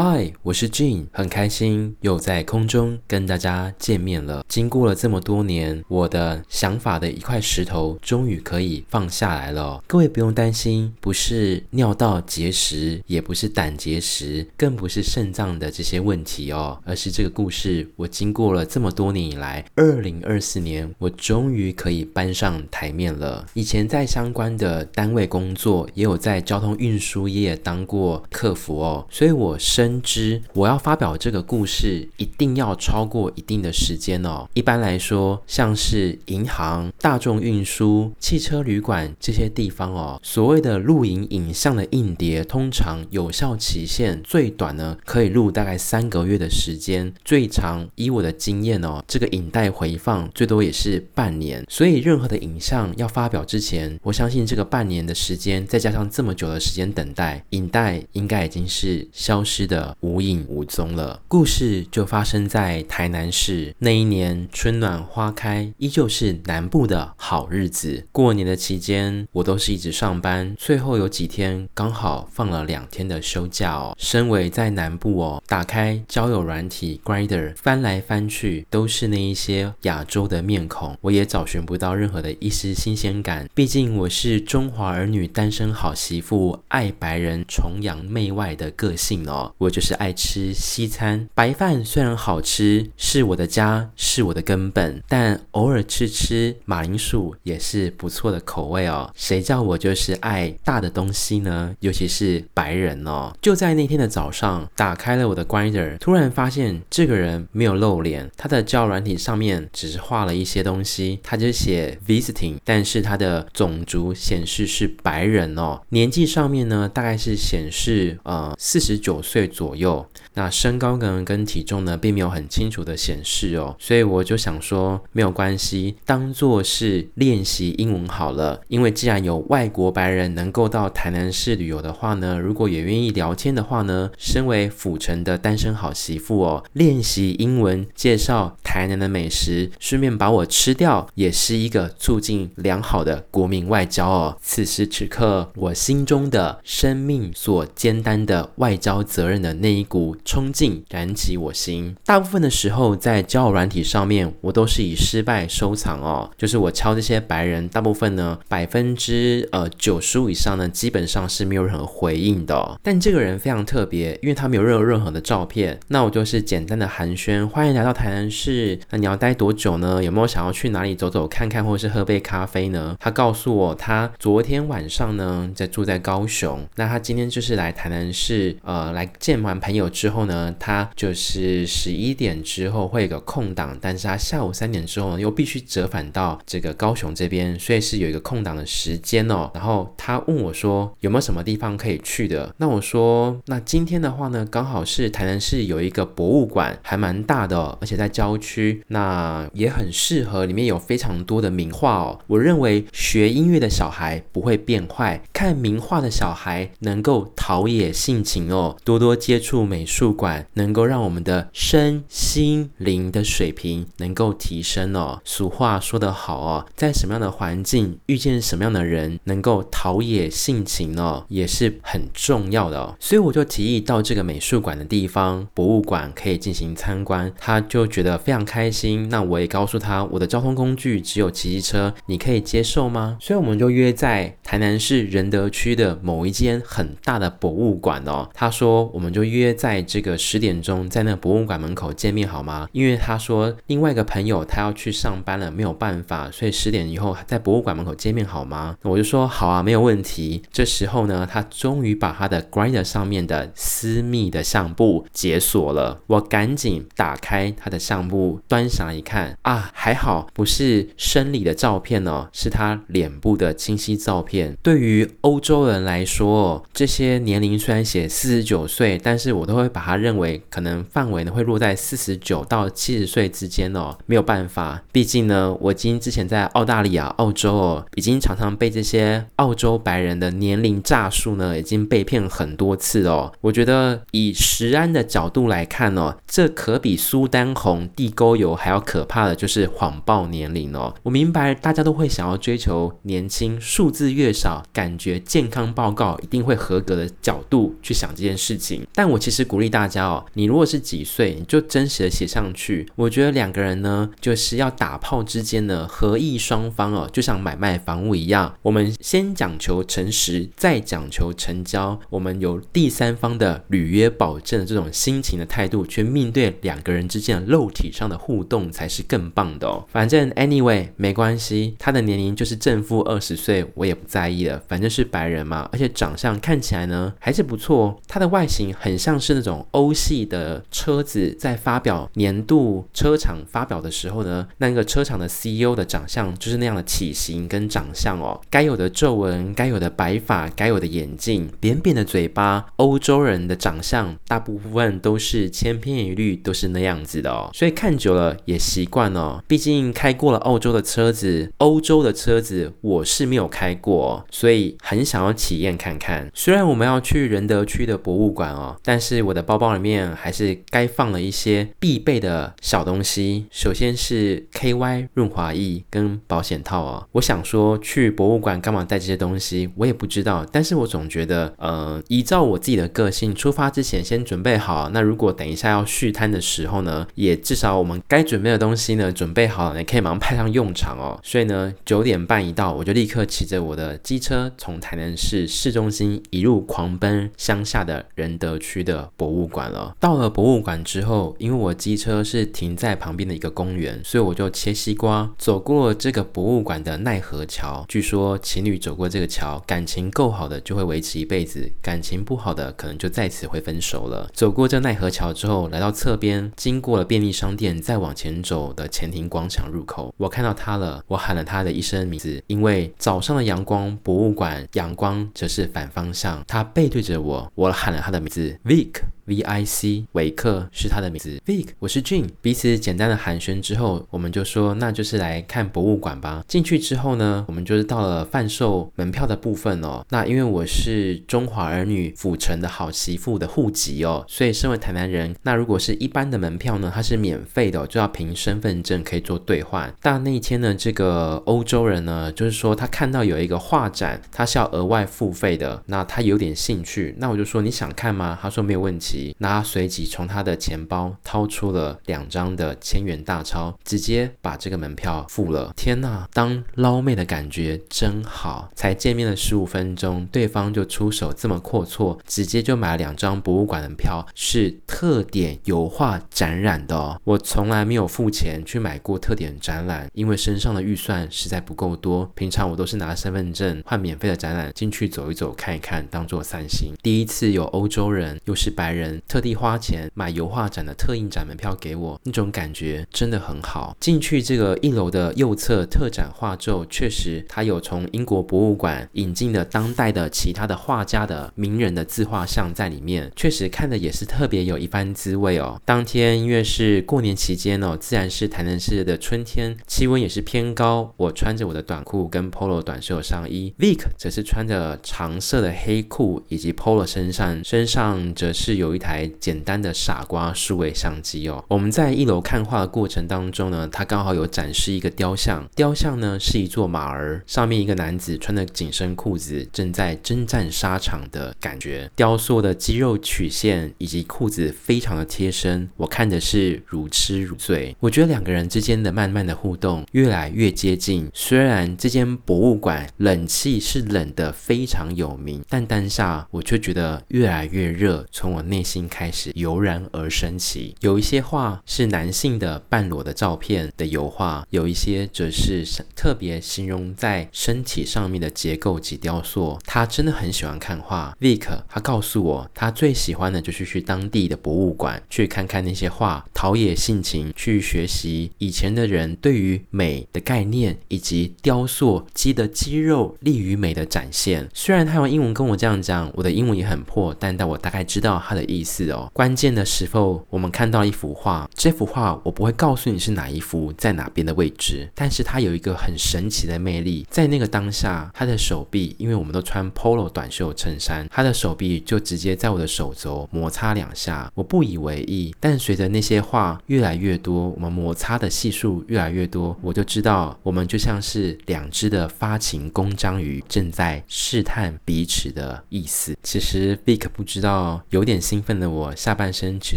嗨，我是 Jean，很开心又在空中跟大家见面了。经过了这么多年，我的想法的一块石头终于可以放下来了。各位不用担心，不是尿道结石，也不是胆结石，更不是肾脏的这些问题哦，而是这个故事，我经过了这么多年以来，二零二四年，我终于可以搬上台面了。以前在相关的单位工作，也有在交通运输业当过客服哦，所以我深。深知我要发表这个故事，一定要超过一定的时间哦。一般来说，像是银行、大众运输、汽车旅馆这些地方哦，所谓的录影影像的硬碟，通常有效期限最短呢，可以录大概三个月的时间，最长以我的经验哦，这个影带回放最多也是半年。所以，任何的影像要发表之前，我相信这个半年的时间，再加上这么久的时间等待，影带应该已经是消失的。无影无踪了。故事就发生在台南市。那一年春暖花开，依旧是南部的好日子。过年的期间，我都是一直上班，最后有几天刚好放了两天的休假哦。身为在南部哦，打开交友软体 Grindr，翻来翻去都是那一些亚洲的面孔，我也找寻不到任何的一丝新鲜感。毕竟我是中华儿女单身好媳妇，爱白人崇洋媚外的个性哦。我我就是爱吃西餐，白饭虽然好吃，是我的家，是我的根本，但偶尔吃吃马铃薯也是不错的口味哦。谁叫我就是爱大的东西呢？尤其是白人哦。就在那天的早上，打开了我的 Grinder，突然发现这个人没有露脸，他的交软体上面只是画了一些东西，他就写 visiting，但是他的种族显示是白人哦，年纪上面呢大概是显示呃四十九岁。左右，那身高呢跟体重呢并没有很清楚的显示哦，所以我就想说没有关系，当做是练习英文好了。因为既然有外国白人能够到台南市旅游的话呢，如果也愿意聊天的话呢，身为府城的单身好媳妇哦，练习英文，介绍台南的美食，顺便把我吃掉，也是一个促进良好的国民外交哦。此时此刻，我心中的生命所肩担的外交责任的。那一股冲劲燃起我心。大部分的时候，在交友软体上面，我都是以失败收藏哦。就是我敲这些白人，大部分呢，百分之呃九十五以上呢，基本上是没有任何回应的。但这个人非常特别，因为他没有任何任何的照片。那我就是简单的寒暄，欢迎来到台南市。那你要待多久呢？有没有想要去哪里走走看看，或者是喝杯咖啡呢？他告诉我，他昨天晚上呢，在住在高雄。那他今天就是来台南市，呃，来见。完朋友之之后呢，他就是十一点之后会有个空档，但是他下午三点之后呢，又必须折返到这个高雄这边，所以是有一个空档的时间哦。然后他问我说有没有什么地方可以去的？那我说那今天的话呢，刚好是台南市有一个博物馆，还蛮大的，而且在郊区，那也很适合，里面有非常多的名画哦。我认为学音乐的小孩不会变坏，看名画的小孩能够陶冶性情哦，多多。接触美术术馆，能够让我们的身心灵的水平能够提升哦。俗话说得好哦，在什么样的环境遇见什么样的人，能够陶冶性情哦，也是很重要的哦。所以我就提议到这个美术馆的地方，博物馆可以进行参观。他就觉得非常开心。那我也告诉他，我的交通工具只有骑机车，你可以接受吗？所以我们就约在台南市仁德区的某一间很大的博物馆哦。他说我们。就约在这个十点钟，在那博物馆门口见面好吗？因为他说另外一个朋友他要去上班了，没有办法，所以十点以后在博物馆门口见面好吗？我就说好啊，没有问题。这时候呢，他终于把他的 Grindr 上面的私密的相簿解锁了。我赶紧打开他的相簿，端详一看啊，还好不是生理的照片哦，是他脸部的清晰照片。对于欧洲人来说，这些年龄虽然写四十九岁，但是我都会把它认为可能范围呢会落在四十九到七十岁之间哦。没有办法，毕竟呢，我已经之前在澳大利亚、澳洲哦，已经常常被这些澳洲白人的年龄诈术呢，已经被骗很多次哦。我觉得以食安的角度来看哦，这可比苏丹红、地沟油还要可怕的就是谎报年龄哦。我明白大家都会想要追求年轻，数字越少，感觉健康报告一定会合格的角度去想这件事情。但我其实鼓励大家哦，你如果是几岁，你就真实的写上去。我觉得两个人呢，就是要打炮之间呢，合意双方哦，就像买卖房屋一样，我们先讲求诚实，再讲求成交。我们有第三方的履约保证这种心情的态度，去面对两个人之间的肉体上的互动，才是更棒的哦。反正 anyway 没关系，他的年龄就是正负二十岁，我也不在意了，反正是白人嘛，而且长相看起来呢还是不错，他的外形很像是那种欧系的车子，在发表年度车厂发表的时候呢，那个车厂的 CEO 的长相就是那样的体型跟长相哦，该有的皱纹，该有的白发，该有的眼镜，扁扁的嘴巴，欧洲人的长相大部分都是千篇一律，都是那样子的哦，所以看久了也习惯了。毕竟开过了澳洲的车子，欧洲的车子我是没有开过，所以很想要体验看看。虽然我们要去仁德区的博物馆哦，但是我的包包里面还是该放了一些必备的小东西。首先是 KY 润滑液跟保险套哦。我想说去博物馆干嘛带这些东西，我也不知道。但是我总觉得，呃，依照我自己的个性，出发之前先准备好。那如果等一下要续摊的时候呢，也至少我们该准备的东西呢，准备好了，你可以马上派上用场哦。所以呢，九点半一到，我就立刻骑着我的机车从台南市市中心一路狂奔乡下的仁德区的博物物馆了。到了博物馆之后，因为我机车是停在旁边的一个公园，所以我就切西瓜走过这个博物馆的奈何桥。据说情侣走过这个桥，感情够好的就会维持一辈子，感情不好的可能就在此会分手了。走过这奈何桥之后，来到侧边，经过了便利商店，再往前走的前庭广场入口，我看到他了，我喊了他的一声名字，因为早上的阳光，博物馆阳光则是反方向，他背对着我，我喊了他的名字，Vic。V I C 维克是他的名字，Vic 我是 Jean 彼此简单的寒暄之后，我们就说那就是来看博物馆吧。进去之后呢，我们就是到了贩售门票的部分哦。那因为我是中华儿女府城的好媳妇的户籍哦，所以身为台南人，那如果是一般的门票呢，它是免费的哦，就要凭身份证可以做兑换。但那一天呢，这个欧洲人呢，就是说他看到有一个画展，他是要额外付费的，那他有点兴趣，那我就说你想看吗？他说没有问题。那随即从他的钱包掏出了两张的千元大钞，直接把这个门票付了。天呐，当捞妹的感觉真好！才见面了十五分钟，对方就出手这么阔绰，直接就买了两张博物馆的票，是特点油画展览的。我从来没有付钱去买过特点展览，因为身上的预算实在不够多。平常我都是拿身份证换免费的展览进去走一走看一看，当做散心。第一次有欧洲人，又是白人。特地花钱买油画展的特印展门票给我，那种感觉真的很好。进去这个一楼的右侧特展画作，确实它有从英国博物馆引进的当代的其他的画家的名人的自画像在里面，确实看的也是特别有一番滋味哦。当天因为是过年期间哦，自然是台南市的春天，气温也是偏高。我穿着我的短裤跟 polo 短袖上衣，Vic 则是穿着长色的黑裤以及 polo 身上，身上则是有有。一台简单的傻瓜数位相机哦，我们在一楼看画的过程当中呢，他刚好有展示一个雕像，雕像呢是一座马儿，上面一个男子穿着紧身裤子正在征战沙场的感觉，雕塑的肌肉曲线以及裤子非常的贴身，我看的是如痴如醉。我觉得两个人之间的慢慢的互动越来越接近，虽然这间博物馆冷气是冷的非常有名，但当下我却觉得越来越热，从我内内。心开始油然而生起，有一些画是男性的半裸的照片的油画，有一些则是特别形容在身体上面的结构及雕塑。他真的很喜欢看画，Vic，他告诉我，他最喜欢的就是去当地的博物馆去看看那些画，陶冶性情，去学习以前的人对于美的概念，以及雕塑肌的肌肉利于美的展现。虽然他用英文跟我这样讲，我的英文也很破，但但我大概知道他的意思哦。关键的时候，我们看到一幅画，这幅画我不会告诉你是哪一幅，在哪边的位置，但是它有一个很神奇的魅力，在那个当下，他的手臂，因为我们都穿 polo 短袖衬衫，他的手臂就直接在我的手肘摩擦两下，我不以为意，但随着那些画越来越多，我们摩擦的系数越来越多，我就知道，我们就像是两只的发情公章鱼，正在试探彼此的意思。其实 Vic 不知道，有点心兴奋的我，下半身其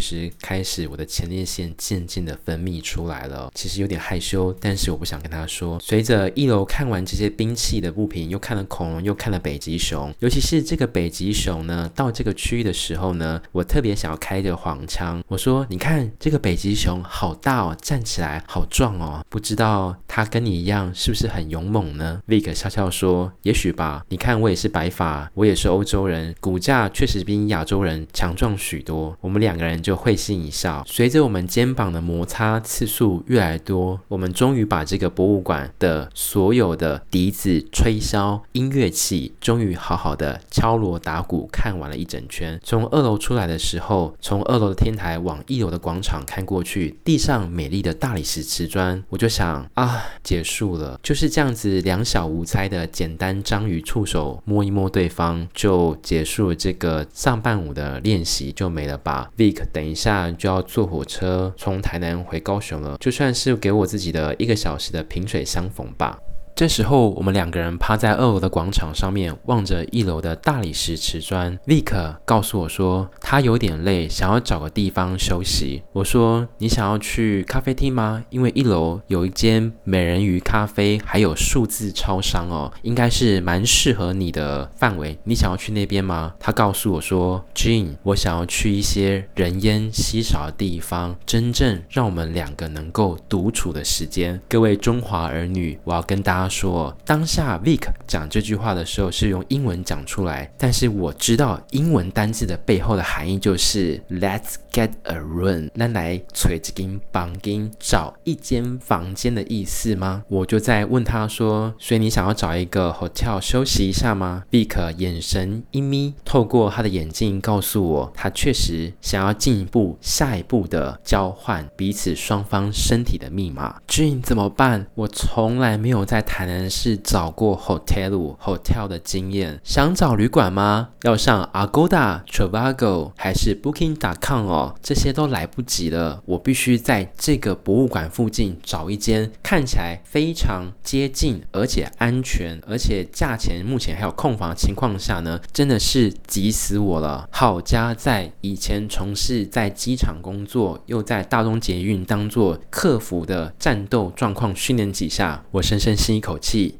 实开始我的前列腺渐渐的分泌出来了。其实有点害羞，但是我不想跟他说。随着一楼看完这些兵器的物品，又看了恐龙，又看了北极熊，尤其是这个北极熊呢，到这个区域的时候呢，我特别想要开着黄腔，我说：“你看这个北极熊好大哦，站起来好壮哦，不知道它跟你一样是不是很勇猛呢？”Vic 笑笑说：“也许吧，你看我也是白发，我也是欧洲人，骨架确实比亚洲人强壮许多。”我们两个人就会心一笑。随着我们肩膀的摩擦次数越来越多，我们终于把这个博物馆的所有的笛子、吹箫、音乐器，终于好好的敲锣打鼓看完了一整圈。从二楼出来的时候，从二楼的天台往一楼的广场看过去，地上美丽的大理石瓷砖，我就想啊，结束了，就是这样子两小无猜的简单章鱼触手摸一摸对方，就结束了这个上半午的练习，就没了吧。Vic，等一下就要坐火车从台南回高雄了，就算是给我自己的一个小时的萍水相逢吧。这时候，我们两个人趴在二楼的广场上面，望着一楼的大理石瓷砖。立刻告诉我说，他有点累，想要找个地方休息。我说，你想要去咖啡厅吗？因为一楼有一间美人鱼咖啡，还有数字超商哦，应该是蛮适合你的范围。你想要去那边吗？他告诉我说：“Jean，我想要去一些人烟稀少的地方，真正让我们两个能够独处的时间。各位中华儿女，我要跟大。他说：“当下 Vic 讲这句话的时候是用英文讲出来，但是我知道英文单字的背后的含义就是 ‘Let's get a room’，那来锤子金绑金找一间房间的意思吗？我就在问他说：‘所以你想要找一个 hotel 休息一下吗？’Vic 眼神一眯，透过他的眼镜告诉我，他确实想要进一步、下一步的交换彼此双方身体的密码。June 怎么办？我从来没有在。”台南市找过 hotel hotel 的经验，想找旅馆吗？要上 Agoda、Trivago 还是 Booking.com 哦？这些都来不及了。我必须在这个博物馆附近找一间看起来非常接近，而且安全，而且价钱目前还有空房的情况下呢，真的是急死我了。好家在以前从事在机场工作，又在大东捷运当做客服的战斗状况训练几下，我深深吸。口气，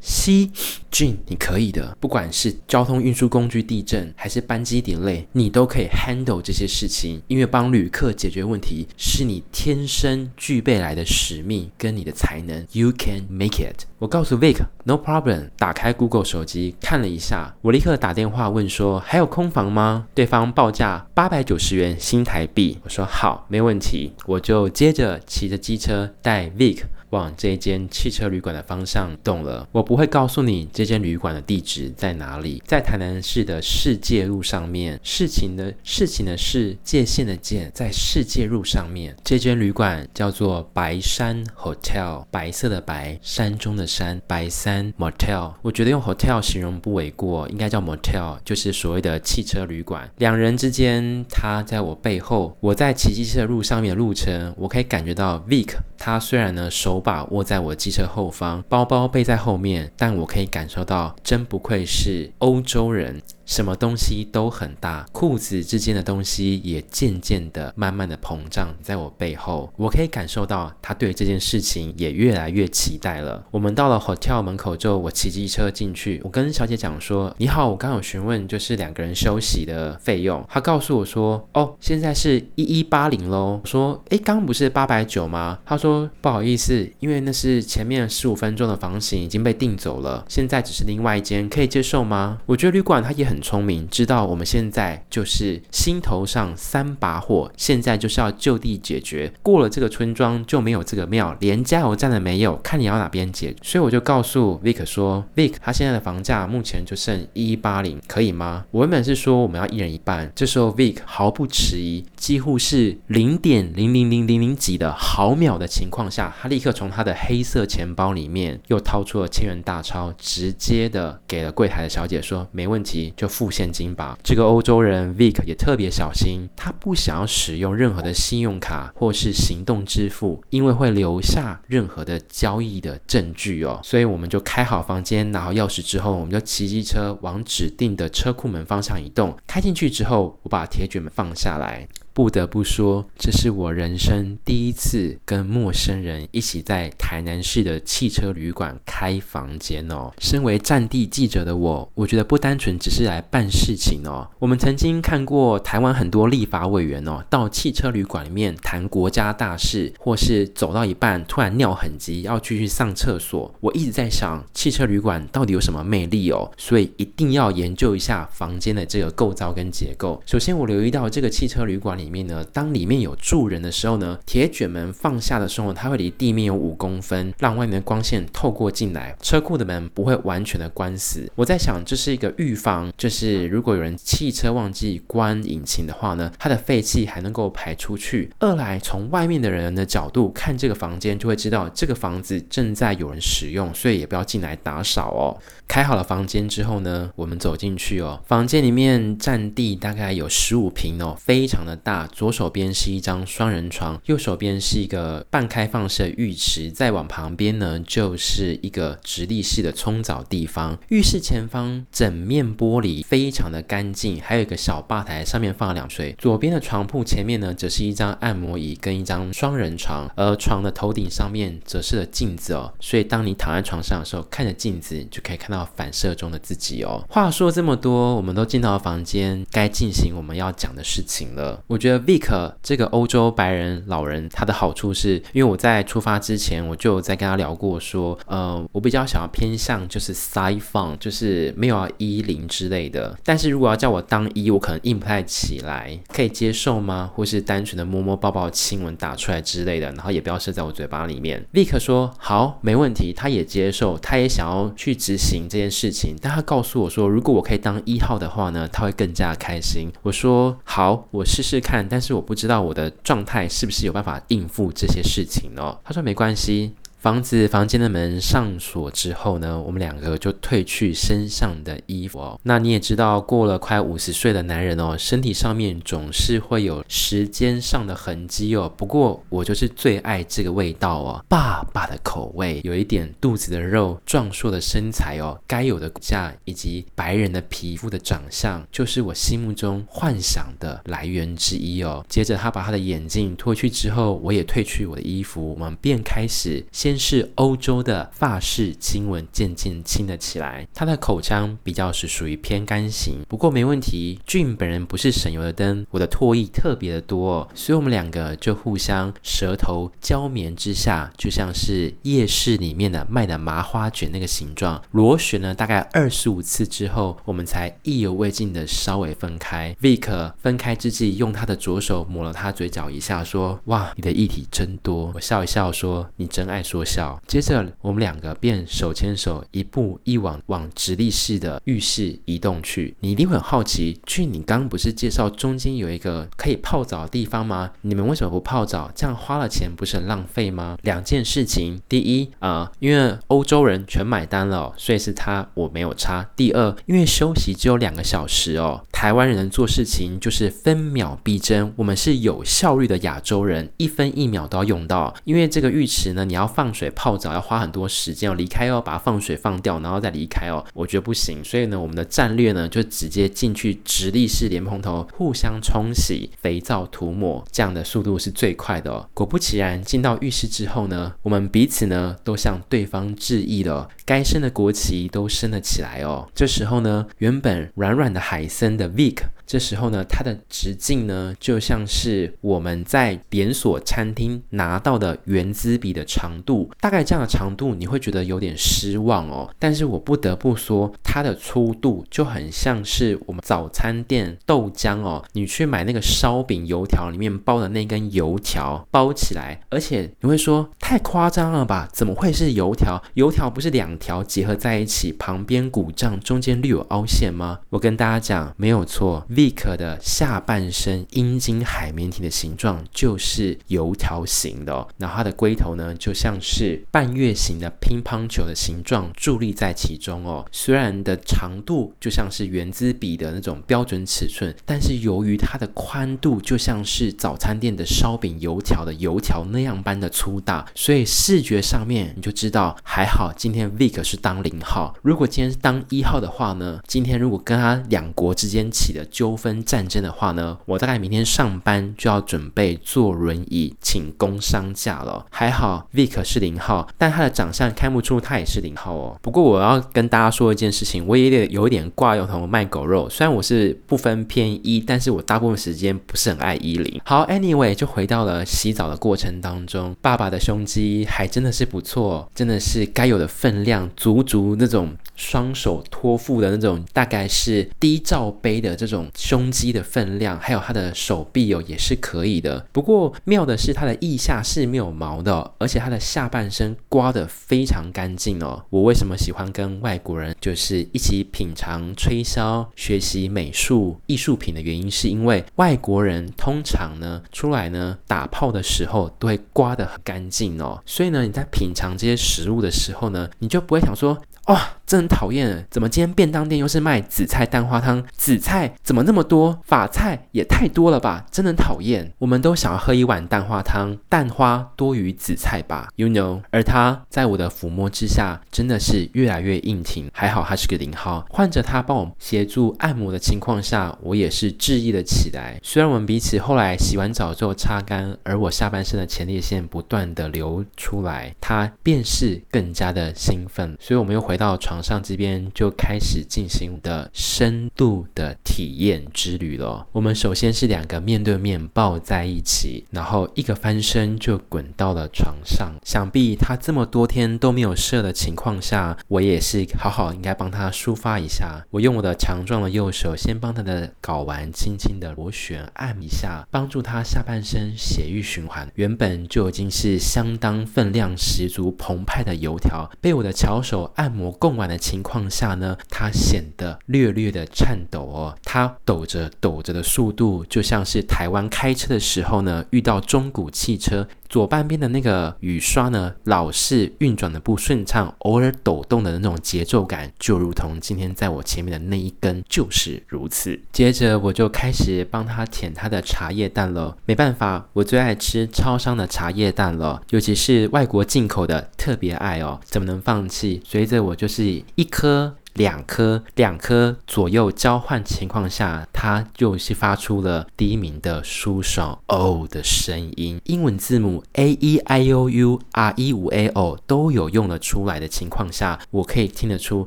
吸，Gene，你可以的。不管是交通运输工具地震，还是班机 delay，你都可以 handle 这些事情。因为帮旅客解决问题，是你天生具备来的使命跟你的才能。You can make it。我告诉 Vic，no problem。打开 Google 手机看了一下，我立刻打电话问说，还有空房吗？对方报价八百九十元新台币。我说好，没问题。我就接着骑着机车带 Vic。往这间汽车旅馆的方向动了。我不会告诉你这间旅馆的地址在哪里，在台南市的世界路上面。事情的事情的事，界限的界，在世界路上面。这间旅馆叫做白山 Hotel，白色的白，山中的山，白山 Motel。我觉得用 Hotel 形容不为过，应该叫 Motel，就是所谓的汽车旅馆。两人之间，他在我背后，我在骑机车路上面的路程，我可以感觉到 Vic，他虽然呢手。把握在我机车后方，包包背在后面，但我可以感受到，真不愧是欧洲人。什么东西都很大，裤子之间的东西也渐渐的、慢慢的膨胀在我背后，我可以感受到他对这件事情也越来越期待了。我们到了 hotel 门口之后，我骑机车进去，我跟小姐讲说：“你好，我刚有询问就是两个人休息的费用。”她告诉我说：“哦，现在是一一八零喽。”我说：“诶，刚不是八百九吗？”她说：“不好意思，因为那是前面十五分钟的房型已经被订走了，现在只是另外一间，可以接受吗？”我觉得旅馆它也很。很聪明，知道我们现在就是心头上三把火，现在就是要就地解决。过了这个村庄就没有这个庙，连加油站都没有，看你要哪边解。所以我就告诉 Vic 说，Vic 他现在的房价目前就剩一八零，可以吗？我原本是说我们要一人一半。这时候 Vic 毫不迟疑，几乎是零点零零零零零几的毫秒的情况下，他立刻从他的黑色钱包里面又掏出了千元大钞，直接的给了柜台的小姐说：“没问题，就付现金吧。”这个欧洲人 Vic 也特别小心，他不想要使用任何的信用卡或是行动支付，因为会留下任何的交易的证据哦。所以我们就开好房间，拿好钥匙之后，我们就骑机车往指定的车库门方向移动。开进去之后，我把铁卷门放下来。不得不说，这是我人生第一次跟陌生人一起在台南市的汽车旅馆开房间哦。身为战地记者的我，我觉得不单纯只是来办事情哦。我们曾经看过台湾很多立法委员哦，到汽车旅馆里面谈国家大事，或是走到一半突然尿很急要继续上厕所。我一直在想，汽车旅馆到底有什么魅力哦？所以一定要研究一下房间的这个构造跟结构。首先，我留意到这个汽车旅馆里。面呢，当里面有住人的时候呢，铁卷门放下的时候，它会离地面有五公分，让外面的光线透过进来。车库的门不会完全的关死。我在想，这是一个预防，就是如果有人汽车忘记关引擎的话呢，它的废气还能够排出去。二来，从外面的人的角度看这个房间，就会知道这个房子正在有人使用，所以也不要进来打扫哦。开好了房间之后呢，我们走进去哦。房间里面占地大概有十五平哦，非常的大。左手边是一张双人床，右手边是一个半开放式的浴池，再往旁边呢就是一个直立式的冲澡地方。浴室前方整面玻璃非常的干净，还有一个小吧台，上面放了两水。左边的床铺前面呢则是一张按摩椅跟一张双人床，而床的头顶上面则是了镜子哦。所以当你躺在床上的时候，看着镜子就可以看到。反射中的自己哦。话说这么多，我们都进到房间，该进行我们要讲的事情了。我觉得 Vic 这个欧洲白人老人，他的好处是，因为我在出发之前，我就有在跟他聊过，说，呃，我比较想要偏向就是 side fun，就是没有要一零之类的。但是如果要叫我当一，我可能硬不太起来，可以接受吗？或是单纯的摸摸抱抱、亲吻打出来之类的，然后也不要射在我嘴巴里面。Vic 说好，没问题，他也接受，他也想要去执行。这件事情，但他告诉我说，如果我可以当一号的话呢，他会更加开心。我说好，我试试看，但是我不知道我的状态是不是有办法应付这些事情哦。他说没关系。房子房间的门上锁之后呢，我们两个就褪去身上的衣服哦。那你也知道，过了快五十岁的男人哦，身体上面总是会有时间上的痕迹哦。不过我就是最爱这个味道哦，爸爸的口味，有一点肚子的肉，壮硕的身材哦，该有的骨架以及白人的皮肤的长相，就是我心目中幻想的来源之一哦。接着他把他的眼镜脱去之后，我也褪去我的衣服，我们便开始先。先是欧洲的法式亲吻渐渐亲了起来，他的口腔比较是属于偏干型，不过没问题。俊本人不是省油的灯，我的唾液特别的多，所以我们两个就互相舌头交绵之下，就像是夜市里面的卖的麻花卷那个形状。螺旋了大概二十五次之后，我们才意犹未尽的稍微分开。Vic 分开之际，用他的左手抹了他嘴角一下，说：“哇，你的液体真多。”我笑一笑说：“你真爱说。”笑，接着我们两个便手牵手，一步一往往直立式的浴室移动去。你一定会很好奇，俊，你刚不是介绍中间有一个可以泡澡的地方吗？你们为什么不泡澡？这样花了钱不是很浪费吗？两件事情，第一啊、呃，因为欧洲人全买单了，所以是他我没有差。第二，因为休息只有两个小时哦，台湾人做事情就是分秒必争，我们是有效率的亚洲人，一分一秒都要用到。因为这个浴池呢，你要放。水泡澡要花很多时间哦，离开哦，把放水放掉，然后再离开哦。我觉得不行，所以呢，我们的战略呢就直接进去直立式莲蓬头，互相冲洗，肥皂涂抹，这样的速度是最快的哦。果不其然，进到浴室之后呢，我们彼此呢都向对方致意了，该升的国旗都升了起来哦。这时候呢，原本软软的海参的 Vic。这时候呢，它的直径呢，就像是我们在连锁餐厅拿到的原子笔的长度，大概这样的长度，你会觉得有点失望哦。但是我不得不说，它的粗度就很像是我们早餐店豆浆哦，你去买那个烧饼油条里面包的那根油条包起来，而且你会说太夸张了吧？怎么会是油条？油条不是两条结合在一起，旁边鼓胀，中间略有凹陷吗？我跟大家讲，没有错 Vic 的下半身阴茎海绵体的形状就是油条形的哦。然后它的龟头呢，就像是半月形的乒乓球的形状，伫立在其中哦。虽然的长度就像是原子笔的那种标准尺寸，但是由于它的宽度就像是早餐店的烧饼油条的油条那样般的粗大，所以视觉上面你就知道，还好今天 Vic 是当零号。如果今天是当一号的话呢，今天如果跟他两国之间起了纠纷战争的话呢，我大概明天上班就要准备坐轮椅请工伤假了。还好 Vick 是零号，但他的长相看不出他也是零号哦。不过我要跟大家说一件事情，我也得有一点挂油头卖狗肉。虽然我是不分偏一，但是我大部分时间不是很爱一零。好，Anyway，就回到了洗澡的过程当中，爸爸的胸肌还真的是不错，真的是该有的分量，足足那种。双手托腹的那种，大概是低罩杯的这种胸肌的分量，还有他的手臂哦，也是可以的。不过妙的是，他的腋下是没有毛的，而且他的下半身刮得非常干净哦。我为什么喜欢跟外国人就是一起品尝、吹箫、学习美术艺术品的原因，是因为外国人通常呢出来呢打炮的时候都会刮得很干净哦，所以呢你在品尝这些食物的时候呢，你就不会想说。哇、哦，真很讨厌！怎么今天便当店又是卖紫菜蛋花汤？紫菜怎么那么多？法菜也太多了吧！真的很讨厌。我们都想要喝一碗蛋花汤，蛋花多于紫菜吧？You know。而他在我的抚摸之下，真的是越来越硬挺。还好他是个零号，换着他帮我协助按摩的情况下，我也是致意了起来。虽然我们彼此后来洗完澡之后擦干，而我下半身的前列腺不断的流出来，他便是更加的兴奋。所以我们又。回到床上这边就开始进行的深度的体验之旅了。我们首先是两个面对面抱在一起，然后一个翻身就滚到了床上。想必他这么多天都没有射的情况下，我也是好好应该帮他抒发一下。我用我的强壮的右手先帮他的睾丸轻轻的螺旋按一下，帮助他下半身血液循环。原本就已经是相当分量十足澎湃的油条，被我的巧手按摩。供完的情况下呢，它显得略略的颤抖哦，它抖着抖着的速度，就像是台湾开车的时候呢，遇到中古汽车。左半边的那个雨刷呢，老是运转的不顺畅，偶尔抖动的那种节奏感，就如同今天在我前面的那一根就是如此。接着我就开始帮他舔他的茶叶蛋了，没办法，我最爱吃超商的茶叶蛋了，尤其是外国进口的，特别爱哦，怎么能放弃？随着我就是一颗。两颗，两颗左右交换情况下，它就是发出了第一名的舒爽哦的声音。英文字母 a e i o u r e 五 A O 都有用了出来的情况下，我可以听得出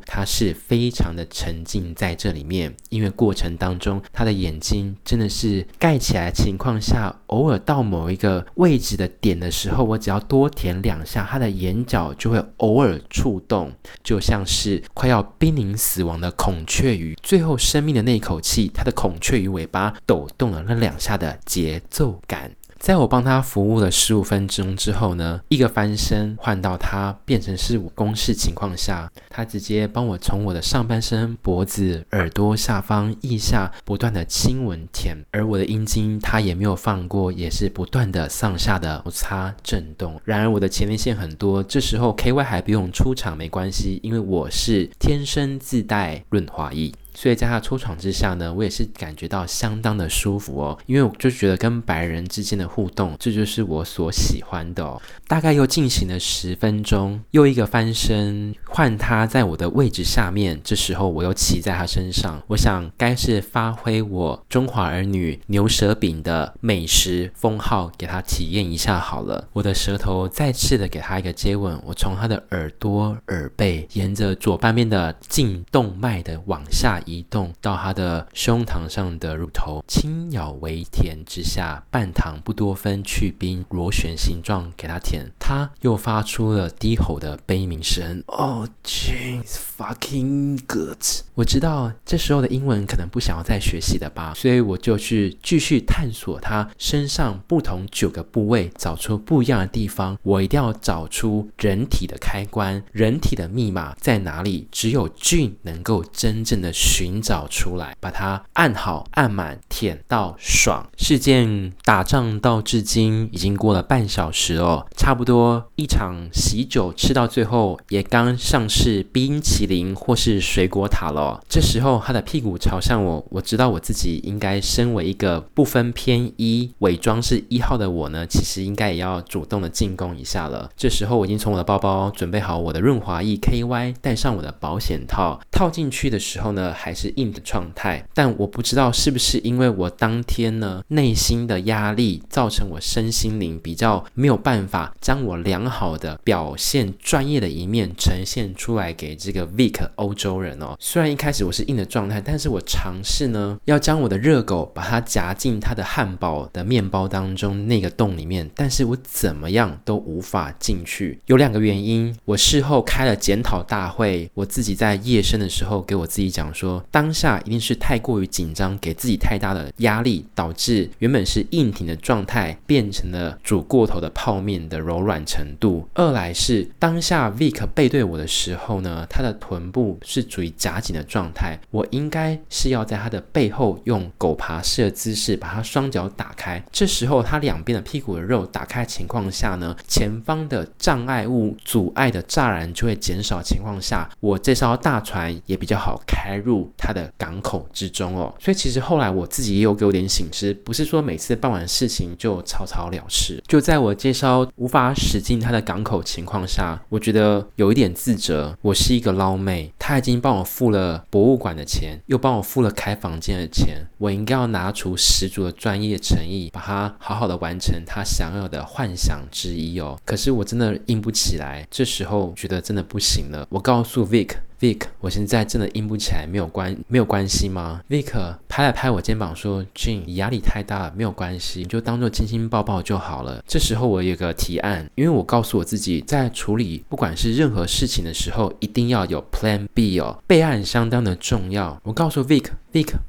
它是非常的沉浸在这里面。因为过程当中，他的眼睛真的是盖起来情况下，偶尔到某一个位置的点的时候，我只要多舔两下，他的眼角就会偶尔触动，就像是快要冰临死亡的孔雀鱼，最后生命的那一口气，它的孔雀鱼尾巴抖动了那两下的节奏感。在我帮他服务了十五分钟之后呢，一个翻身换到他变成是我公式情况下，他直接帮我从我的上半身、脖子、耳朵下方、腋下不断的亲吻舔，而我的阴茎他也没有放过，也是不断的上下的摩擦震动。然而我的前列腺很多，这时候 KY 还不用出场没关系，因为我是天生自带润滑液。所以在他出场之下呢，我也是感觉到相当的舒服哦，因为我就觉得跟白人之间的互动，这就是我所喜欢的哦。大概又进行了十分钟，又一个翻身，换他在我的位置下面，这时候我又骑在他身上，我想该是发挥我中华儿女牛舌饼的美食封号，给他体验一下好了。我的舌头再次的给他一个接吻，我从他的耳朵、耳背，沿着左半边的颈动脉的往下。移动到他的胸膛上的乳头，轻咬为舔之下，半糖不多分去冰螺旋形状给他舔，他又发出了低吼的悲鸣声。Oh, James fucking good！我知道这时候的英文可能不想要再学习了吧，所以我就去继续探索他身上不同九个部位，找出不一样的地方。我一定要找出人体的开关，人体的密码在哪里？只有 Gene 能够真正的寻找出来，把它按好、按满、舔到爽。事件打仗到至今已经过了半小时哦，差不多一场喜酒吃到最后，也刚上市冰淇淋或是水果塔了。这时候他的屁股朝向我，我知道我自己应该身为一个不分偏一、伪装是一号的我呢，其实应该也要主动的进攻一下了。这时候我已经从我的包包准备好我的润滑液 KY，戴上我的保险套，套进去的时候呢，还是硬的状态。但我不知道是不是因为我当天呢内心的压力造成我身心灵比较没有办法将我良好的表现、专业的一面呈现出来给这个 Vic 欧洲人哦。虽然一开始我是硬的状态，但是我尝试呢要将我的热狗把它夹进它的汉堡的面包当中那个洞里面，但是我怎么样都无法进去。有两个原因，我事后开了检讨大会，我自己在夜深的时候给我自己讲说，当下一定是太过于紧张，给自己太大的压力，导致原本是硬挺的状态变成了煮过头的泡面的柔软程度。二来是当下 Vic 背对我的时候呢，他的臀部是处于夹紧的状态，我应该是要在他的背后用狗爬式的姿势把他双脚打开。这时候他两边的屁股的肉打开情况下呢，前方的障碍物阻碍的栅栏就会减少情况下，我这艘大船也比较好开入它的港口之中哦。所以其实后来我自己也有给我点醒思，不是说每次办完事情就草草了事。就在我介绍无法驶进它的港口情况下，我觉得有一点自责。我是一个捞妹，他已经帮我付了博物馆的钱，又帮我付了开房间的钱，我应该要拿出十足的专业诚意，把它好好的完成他想要的幻想之一哦。可是我真的硬不起来，这时候觉得真的不行了。我告诉 Vic。Vic，我现在真的硬不起来，没有关没有关系吗？Vic 拍了拍我肩膀说：“Gene，你压力太大了，没有关系，你就当做亲亲抱抱就好了。”这时候我有个提案，因为我告诉我自己，在处理不管是任何事情的时候，一定要有 Plan B 哦，备案相当的重要。我告诉 Vic。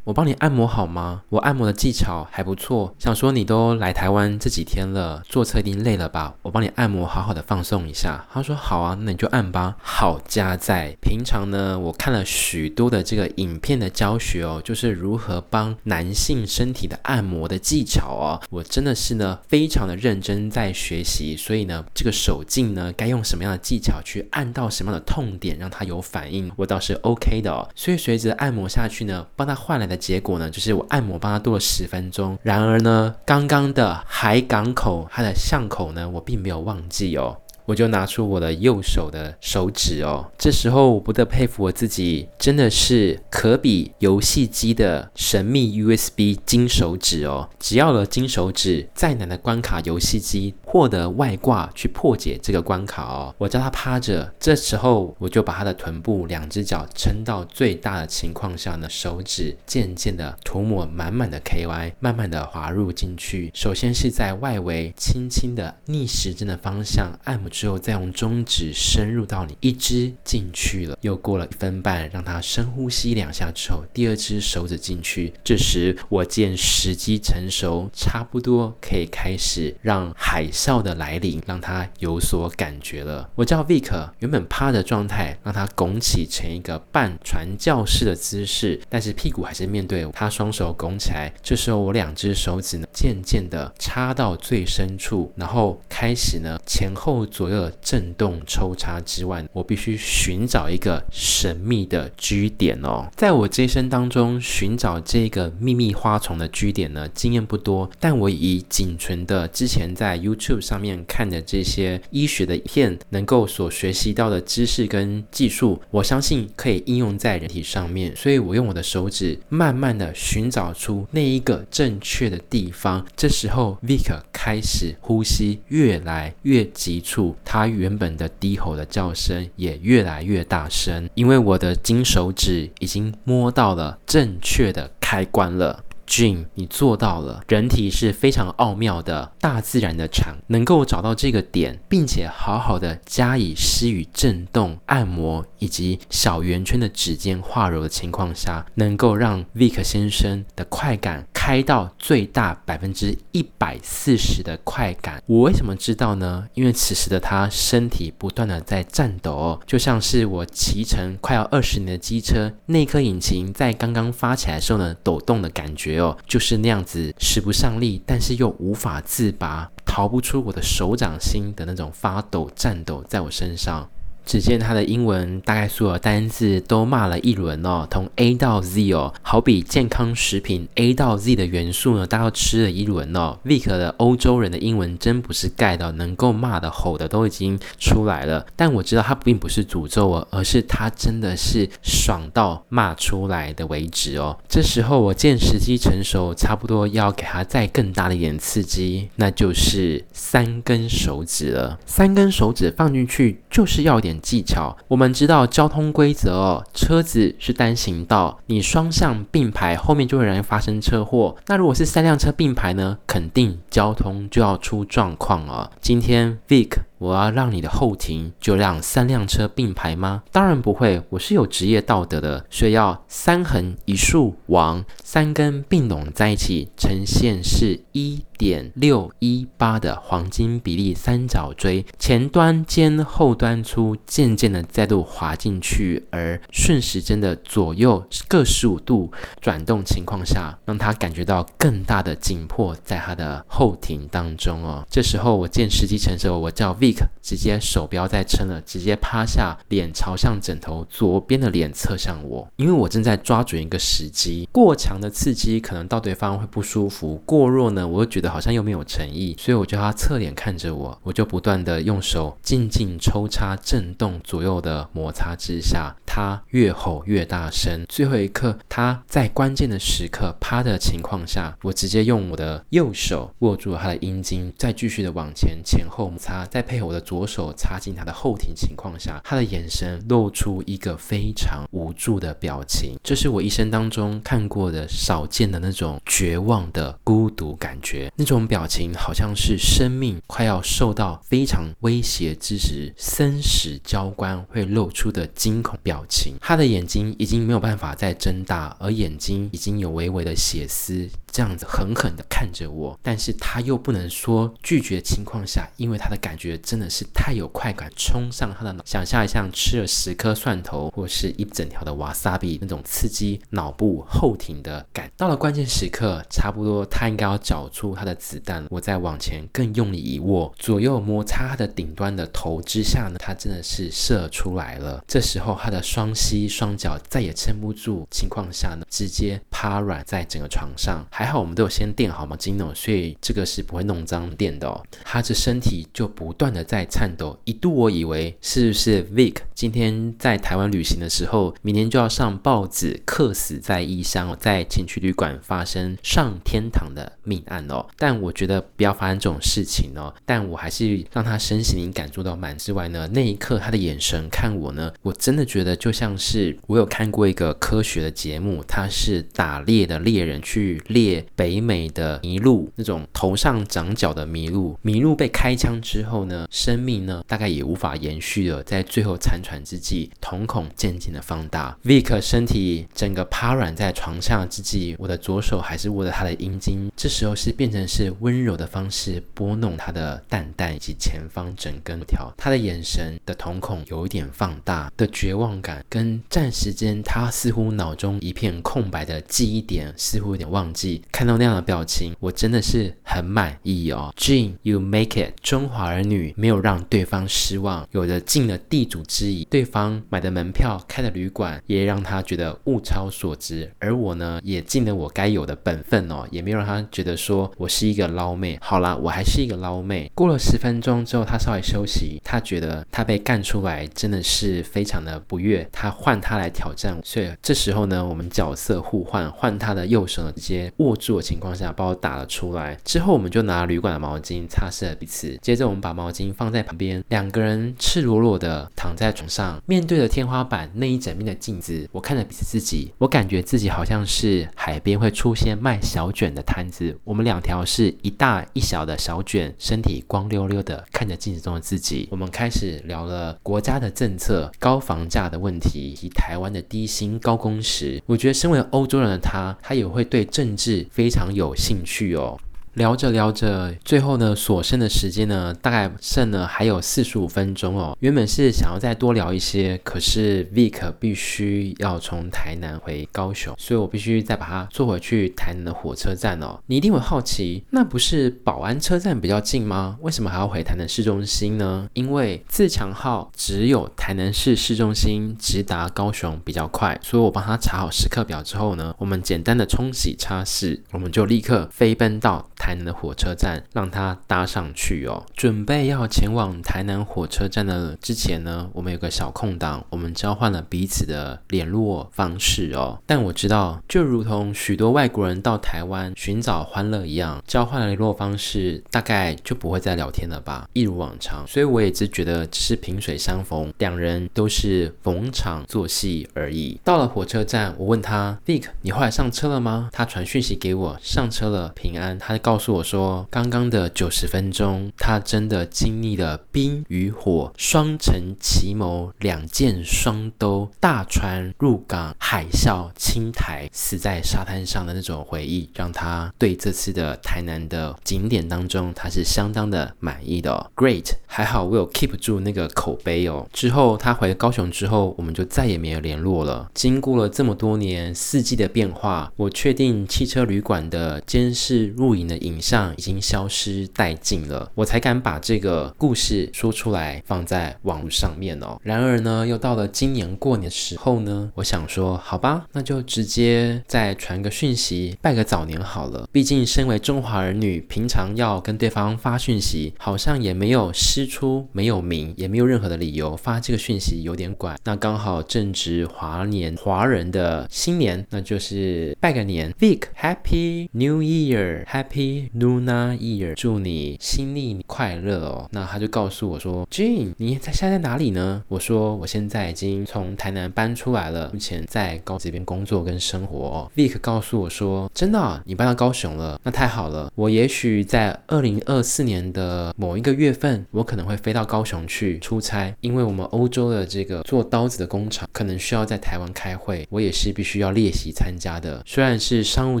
我帮你按摩好吗？我按摩的技巧还不错。想说你都来台湾这几天了，坐车一定累了吧？我帮你按摩，好好的放松一下。他说好啊，那你就按吧。好家在平常呢，我看了许多的这个影片的教学哦，就是如何帮男性身体的按摩的技巧哦。我真的是呢，非常的认真在学习。所以呢，这个手劲呢，该用什么样的技巧去按到什么样的痛点，让它有反应，我倒是 OK 的哦。所以随着按摩下去呢，帮他。换来的结果呢，就是我按摩帮他多了十分钟。然而呢，刚刚的海港口它的巷口呢，我并没有忘记哦。我就拿出我的右手的手指哦，这时候我不得佩服我自己，真的是可比游戏机的神秘 USB 金手指哦。只要了金手指，再难的关卡游戏机获得外挂去破解这个关卡哦。我叫他趴着，这时候我就把他的臀部两只脚撑到最大的情况下呢，手指渐渐的涂抹满满的 KY，慢慢的滑入进去。首先是在外围轻轻的逆时针的方向按摩。之后再用中指深入到你一只进去了，又过了一分半，让它深呼吸两下之后，第二只手指进去。这时我见时机成熟，差不多可以开始让海啸的来临，让他有所感觉了。我叫 Vic，原本趴的状态，让他拱起成一个半传教士的姿势，但是屁股还是面对我，他双手拱起来。这时候我两只手指呢，渐渐的插到最深处，然后开始呢前后左。左右震动抽插之外，我必须寻找一个神秘的居点哦。在我这一生当中，寻找这个秘密花丛的居点呢，经验不多。但我以仅存的之前在 YouTube 上面看的这些医学的片，能够所学习到的知识跟技术，我相信可以应用在人体上面。所以我用我的手指慢慢的寻找出那一个正确的地方。这时候，Vic 开始呼吸越来越急促，他原本的低吼的叫声也越来越大声，因为我的金手指已经摸到了正确的开关了。Gene，你做到了。人体是非常奥妙的，大自然的场，能够找到这个点，并且好好的加以施予震动、按摩以及小圆圈的指尖画揉的情况下，能够让 Vic 先生的快感开到最大百分之一百四十的快感。我为什么知道呢？因为此时的他身体不断的在颤抖，就像是我骑乘快要二十年的机车，那颗引擎在刚刚发起来的时候呢，抖动的感觉。就是那样子，使不上力，但是又无法自拔，逃不出我的手掌心的那种发抖、颤抖在我身上。只见他的英文大概所有单字都骂了一轮哦，从 A 到 Z 哦，好比健康食品 A 到 Z 的元素呢，大概吃了一轮哦。Vic 的欧洲人的英文真不是盖的，能够骂的吼的都已经出来了。但我知道他并不是诅咒哦，而是他真的是爽到骂出来的为止哦。这时候我见时机成熟，差不多要给他再更大的一点刺激，那就是三根手指了。三根手指放进去就是要点。技巧，我们知道交通规则哦，车子是单行道，你双向并排，后面就会容易发生车祸。那如果是三辆车并排呢，肯定交通就要出状况了。今天 Vic。我要让你的后庭就让三辆车并排吗？当然不会，我是有职业道德的，所以要三横一竖往三根并拢在一起，呈现是一点六一八的黄金比例三角锥，前端尖后端粗，渐渐的再度滑进去，而顺时针的左右各十五度转动情况下，让他感觉到更大的紧迫在他的后庭当中哦。这时候我见时机成熟，我叫 V 直接手不要再撑了，直接趴下，脸朝向枕头，左边的脸侧向我，因为我正在抓准一个时机。过强的刺激可能到对方会不舒服，过弱呢，我又觉得好像又没有诚意，所以我叫他侧脸看着我，我就不断的用手静静抽插、震动左右的摩擦之下，他越吼越大声。最后一刻，他在关键的时刻趴的情况下，我直接用我的右手握住他的阴茎，再继续的往前前后摩擦，再配合。我的左手插进他的后庭情况下，他的眼神露出一个非常无助的表情，这是我一生当中看过的少见的那种绝望的孤独感觉。那种表情好像是生命快要受到非常威胁之时，生死交关会露出的惊恐表情。他的眼睛已经没有办法再睁大，而眼睛已经有微微的血丝。这样子狠狠地看着我，但是他又不能说拒绝的情况下，因为他的感觉真的是太有快感，冲上他的脑，想象一下吃了十颗蒜头或是一整条的瓦萨比那种刺激脑部后庭的感。到了关键时刻，差不多他应该要找出他的子弹，我再往前更用力一握，左右摩擦他的顶端的头之下呢，他真的是射出来了。这时候他的双膝双脚再也撑不住情况下呢，直接趴软在整个床上，还。还好我们都有先垫好毛巾哦，所以这个是不会弄脏垫的哦。他这身体就不断的在颤抖，一度我以为是不是 Vic 今天在台湾旅行的时候，明天就要上报纸，客死在异乡，在情趣旅馆发生上天堂的命案哦。但我觉得不要发生这种事情哦。但我还是让他身心灵感受到满之外呢，那一刻他的眼神看我呢，我真的觉得就像是我有看过一个科学的节目，他是打猎的猎人去猎。北美的麋鹿，那种头上长角的麋鹿，麋鹿被开枪之后呢，生命呢大概也无法延续了。在最后残喘之际，瞳孔渐渐的放大。Vic 身体整个趴软在床上之际，我的左手还是握着他的阴茎，这时候是变成是温柔的方式拨弄他的蛋蛋以及前方整根条。他的眼神的瞳孔有一点放大的绝望感，跟暂时间他似乎脑中一片空白的记忆点似乎有点忘记。看到那样的表情，我真的是很满意哦。Gene，you make it。中华儿女没有让对方失望，有着尽了地主之谊。对方买的门票、开的旅馆，也让他觉得物超所值。而我呢，也尽了我该有的本分哦，也没有让他觉得说我是一个捞妹。好啦，我还是一个捞妹。过了十分钟之后，他稍微休息，他觉得他被干出来真的是非常的不悦。他换他来挑战，所以这时候呢，我们角色互换，换他的右手直接握住的情况下，把我打了出来。之后我们就拿旅馆的毛巾擦拭了彼此，接着我们把毛巾放在旁边，两个人赤裸裸的躺在床上，面对着天花板那一整面的镜子。我看着彼此自己，我感觉自己好像是海边会出现卖小卷的摊子。我们两条是一大一小的小卷，身体光溜溜的看着镜子中的自己。我们开始聊了国家的政策、高房价的问题以及台湾的低薪高工时。我觉得身为欧洲人的他，他也会对政治非常有兴趣哦。聊着聊着，最后呢，所剩的时间呢，大概剩了还有四十五分钟哦。原本是想要再多聊一些，可是 Vic 必须要从台南回高雄，所以我必须再把他坐回去台南的火车站哦。你一定会好奇，那不是保安车站比较近吗？为什么还要回台南市中心呢？因为自强号只有台南市市中心直达高雄比较快，所以我帮他查好时刻表之后呢，我们简单的冲洗擦拭，我们就立刻飞奔到。台南的火车站，让他搭上去哦。准备要前往台南火车站的之前呢，我们有个小空档，我们交换了彼此的联络方式哦。但我知道，就如同许多外国人到台湾寻找欢乐一样，交换了联络方式，大概就不会再聊天了吧，一如往常。所以我也只觉得只是萍水相逢，两人都是逢场作戏而已。到了火车站，我问他：“Vic，你后来上车了吗？”他传讯息给我，上车了，平安。他告。告诉我说，刚刚的九十分钟，他真的经历了冰与火、双城奇谋、两箭双兜、大船入港、海啸、青苔、死在沙滩上的那种回忆，让他对这次的台南的景点当中，他是相当的满意的哦。Great，还好我有 keep 住那个口碑哦。之后他回高雄之后，我们就再也没有联络了。经过了这么多年四季的变化，我确定汽车旅馆的监视录影的。影像已经消失殆尽了，我才敢把这个故事说出来，放在网络上面哦。然而呢，又到了今年过年的时候呢，我想说，好吧，那就直接再传个讯息，拜个早年好了。毕竟身为中华儿女，平常要跟对方发讯息，好像也没有失师出，没有名，也没有任何的理由发这个讯息，有点怪。那刚好正值华年，华人的新年，那就是拜个年，Vic Happy New Year，Happy。Luna Year，祝你新历快乐哦。那他就告诉我说，Jean，你在现在在哪里呢？我说我现在已经从台南搬出来了，目前在高这边工作跟生活哦。Vic 告诉我说，真的，你搬到高雄了，那太好了。我也许在二零二四年的某一个月份，我可可能会飞到高雄去出差，因为我们欧洲的这个做刀子的工厂可能需要在台湾开会，我也是必须要列席参加的。虽然是商务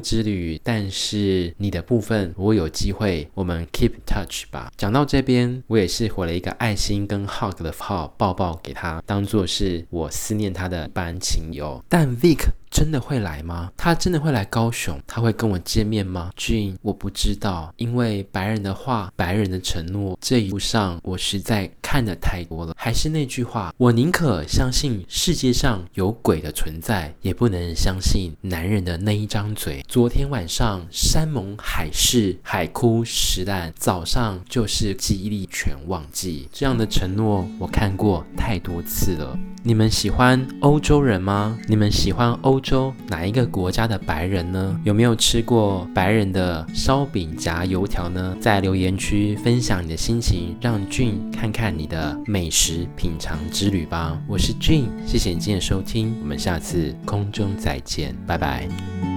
之旅，但是你的部分。我有机会，我们 keep touch 吧。讲到这边，我也是回了一个爱心跟 hug 的号，抱抱给他，当做是我思念他的一般情谊。但 Vic。真的会来吗？他真的会来高雄？他会跟我见面吗俊我不知道，因为白人的话，白人的承诺，这一路上我实在看得太多了。还是那句话，我宁可相信世界上有鬼的存在，也不能相信男人的那一张嘴。昨天晚上山盟海誓，海枯石烂，早上就是记忆力全忘记。这样的承诺我看过太多次了。你们喜欢欧洲人吗？你们喜欢欧洲哪一个国家的白人呢？有没有吃过白人的烧饼夹油条呢？在留言区分享你的心情，让俊看看你的美食品尝之旅吧。我是俊谢谢你今天的收听，我们下次空中再见，拜拜。